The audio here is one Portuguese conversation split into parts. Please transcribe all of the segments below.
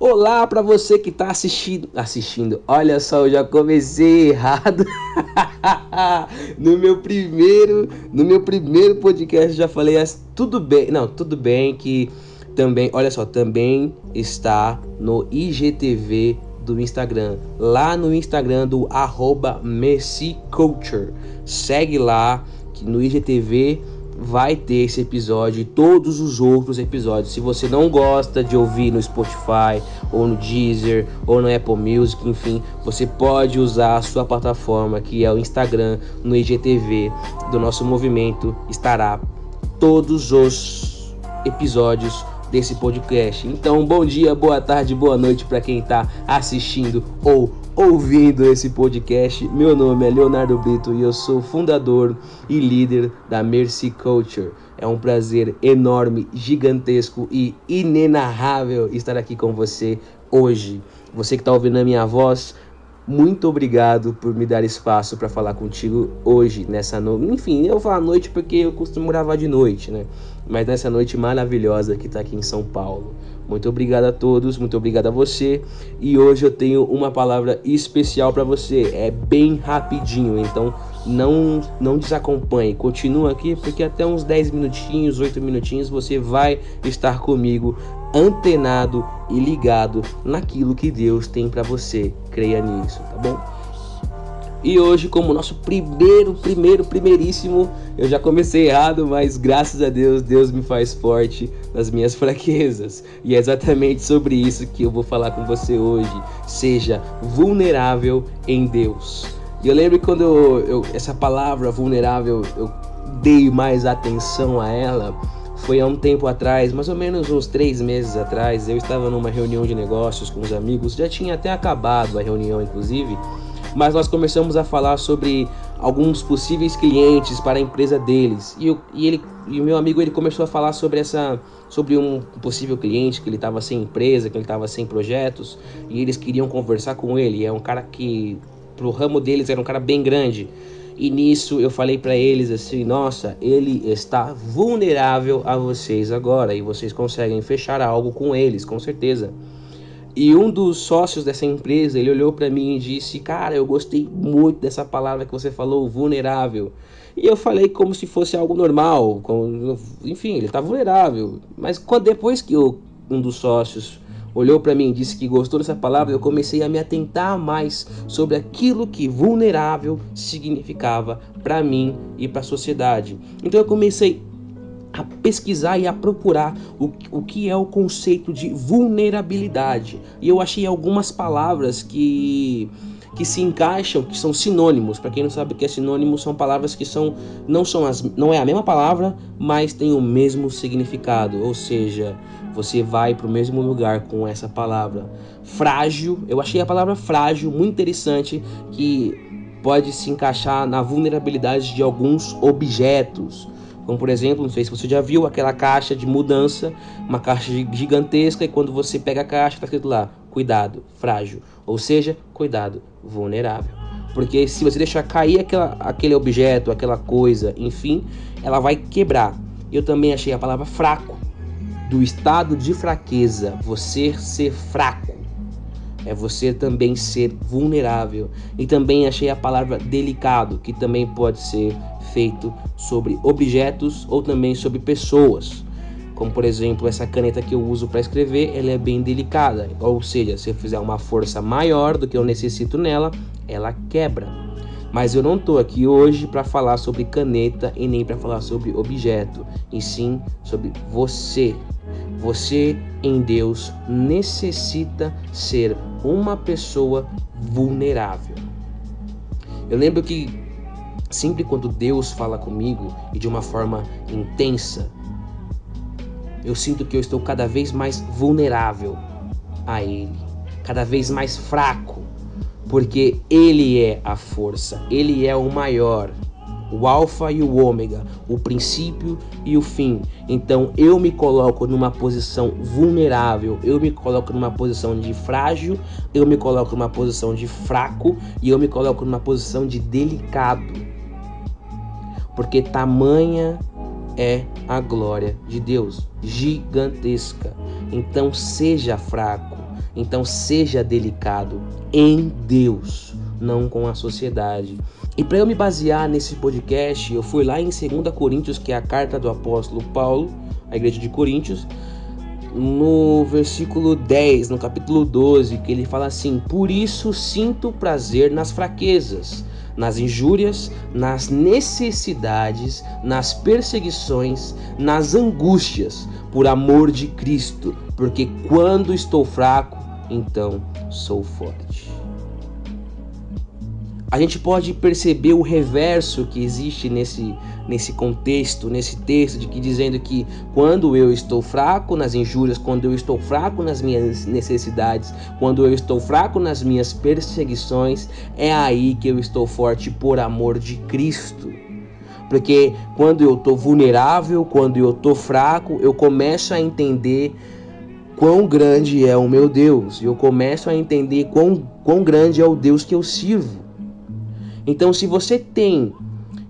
Olá para você que está assistindo, assistindo. Olha só, eu já comecei errado. no meu primeiro, no meu primeiro podcast já falei tudo bem. Não, tudo bem que também, olha só, também está no IGTV do Instagram, lá no Instagram do arroba Culture. Segue lá que no IGTV vai ter esse episódio e todos os outros episódios. Se você não gosta de ouvir no Spotify, ou no Deezer, ou no Apple Music, enfim, você pode usar a sua plataforma, que é o Instagram, no IGTV do nosso movimento, estará todos os episódios desse podcast. Então, bom dia, boa tarde, boa noite para quem está assistindo ou ouvindo esse podcast. Meu nome é Leonardo Brito e eu sou fundador e líder da Mercy Culture. É um prazer enorme, gigantesco e inenarrável estar aqui com você hoje. Você que está ouvindo a minha voz, muito obrigado por me dar espaço para falar contigo hoje, nessa noite. Enfim, eu falo noite porque eu costumo gravar de noite, né? Mas nessa noite maravilhosa que está aqui em São Paulo. Muito obrigado a todos, muito obrigado a você. E hoje eu tenho uma palavra especial para você. É bem rapidinho, então não não desacompanhe. Continua aqui porque até uns 10 minutinhos, 8 minutinhos você vai estar comigo antenado e ligado naquilo que Deus tem para você. Creia nisso, tá bom? E hoje, como nosso primeiro, primeiro, primeiríssimo, eu já comecei errado, mas graças a Deus, Deus me faz forte nas minhas fraquezas. E é exatamente sobre isso que eu vou falar com você hoje. Seja vulnerável em Deus. E eu lembro quando eu, eu, essa palavra vulnerável, eu dei mais atenção a ela, foi há um tempo atrás, mais ou menos uns três meses atrás. Eu estava numa reunião de negócios com os amigos, já tinha até acabado a reunião, inclusive mas nós começamos a falar sobre alguns possíveis clientes para a empresa deles. E, eu, e, ele, e meu amigo ele começou a falar sobre essa sobre um possível cliente que ele estava sem empresa, que ele estava sem projetos, e eles queriam conversar com ele. É um cara que pro ramo deles era um cara bem grande. E nisso eu falei para eles assim: "Nossa, ele está vulnerável a vocês agora e vocês conseguem fechar algo com eles, com certeza". E um dos sócios dessa empresa, ele olhou para mim e disse: "Cara, eu gostei muito dessa palavra que você falou, vulnerável". E eu falei como se fosse algo normal, como, enfim, ele está vulnerável. Mas depois que eu, um dos sócios olhou para mim e disse que gostou dessa palavra, eu comecei a me atentar mais sobre aquilo que vulnerável significava para mim e para a sociedade. Então eu comecei a pesquisar e a procurar o, o que é o conceito de vulnerabilidade. E eu achei algumas palavras que que se encaixam, que são sinônimos. Para quem não sabe o que é sinônimo, são palavras que são não são as não é a mesma palavra, mas tem o mesmo significado, ou seja, você vai para o mesmo lugar com essa palavra. Frágil, eu achei a palavra frágil muito interessante que pode se encaixar na vulnerabilidade de alguns objetos. Como por exemplo, não sei se você já viu aquela caixa de mudança, uma caixa gigantesca e quando você pega a caixa está escrito lá, cuidado, frágil, ou seja, cuidado, vulnerável. Porque se você deixar cair aquela, aquele objeto, aquela coisa, enfim, ela vai quebrar. Eu também achei a palavra fraco, do estado de fraqueza, você ser fraco. É você também ser vulnerável. E também achei a palavra delicado, que também pode ser feito sobre objetos ou também sobre pessoas. Como por exemplo, essa caneta que eu uso para escrever, ela é bem delicada, ou seja, se eu fizer uma força maior do que eu necessito nela, ela quebra. Mas eu não estou aqui hoje para falar sobre caneta e nem para falar sobre objeto, e sim sobre você. Você em Deus necessita ser uma pessoa vulnerável. Eu lembro que Sempre quando Deus fala comigo e de uma forma intensa, eu sinto que eu estou cada vez mais vulnerável a Ele, cada vez mais fraco, porque Ele é a força, Ele é o maior, o Alfa e o Ômega, o princípio e o fim. Então eu me coloco numa posição vulnerável, eu me coloco numa posição de frágil, eu me coloco numa posição de fraco e eu me coloco numa posição de delicado porque tamanha é a glória de Deus, gigantesca. Então seja fraco, Então seja delicado em Deus, não com a sociedade. E para eu me basear nesse podcast, eu fui lá em 2 Coríntios, que é a carta do apóstolo Paulo, à igreja de Coríntios, no versículo 10, no capítulo 12, que ele fala assim: Por isso sinto prazer nas fraquezas, nas injúrias, nas necessidades, nas perseguições, nas angústias, por amor de Cristo, porque quando estou fraco, então sou forte a gente pode perceber o reverso que existe nesse, nesse contexto, nesse texto, de que dizendo que quando eu estou fraco nas injúrias, quando eu estou fraco nas minhas necessidades, quando eu estou fraco nas minhas perseguições, é aí que eu estou forte por amor de Cristo. Porque quando eu estou vulnerável, quando eu estou fraco, eu começo a entender quão grande é o meu Deus. Eu começo a entender quão, quão grande é o Deus que eu sirvo. Então, se você tem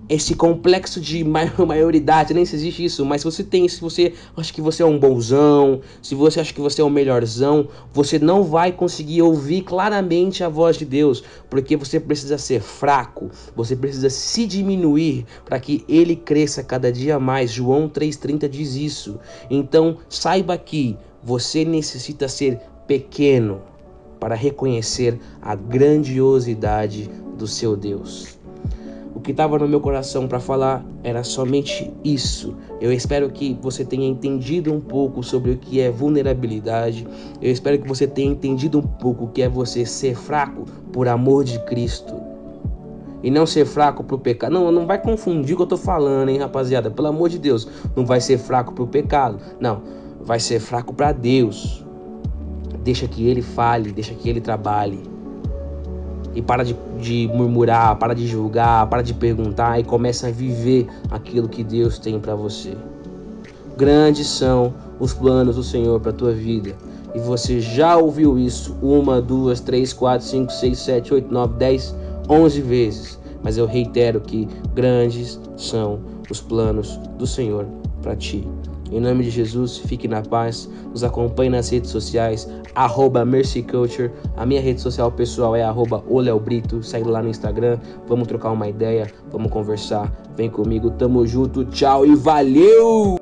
esse complexo de maioridade, nem se existe isso, mas se você tem, se você acha que você é um bonzão, se você acha que você é o melhorzão, você não vai conseguir ouvir claramente a voz de Deus, porque você precisa ser fraco, você precisa se diminuir para que ele cresça cada dia mais. João 3:30 diz isso. Então, saiba que você necessita ser pequeno para reconhecer a grandiosidade do seu Deus. O que estava no meu coração para falar era somente isso. Eu espero que você tenha entendido um pouco sobre o que é vulnerabilidade. Eu espero que você tenha entendido um pouco o que é você ser fraco por amor de Cristo. E não ser fraco pro pecado. Não, não vai confundir o que eu tô falando, hein, rapaziada. Pelo amor de Deus. Não vai ser fraco pro pecado. Não. Vai ser fraco para Deus. Deixa que ele fale, deixa que ele trabalhe. E para de, de murmurar, para de julgar, para de perguntar e começa a viver aquilo que Deus tem para você. Grandes são os planos do Senhor para a tua vida. E você já ouviu isso uma, duas, três, quatro, cinco, seis, sete, oito, nove, dez, onze vezes. Mas eu reitero que grandes são os planos do Senhor para ti. Em nome de Jesus, fique na paz. Nos acompanhe nas redes sociais, arroba MercyCulture. A minha rede social pessoal é arroba Brito. Segue lá no Instagram. Vamos trocar uma ideia, vamos conversar. Vem comigo, tamo junto. Tchau e valeu!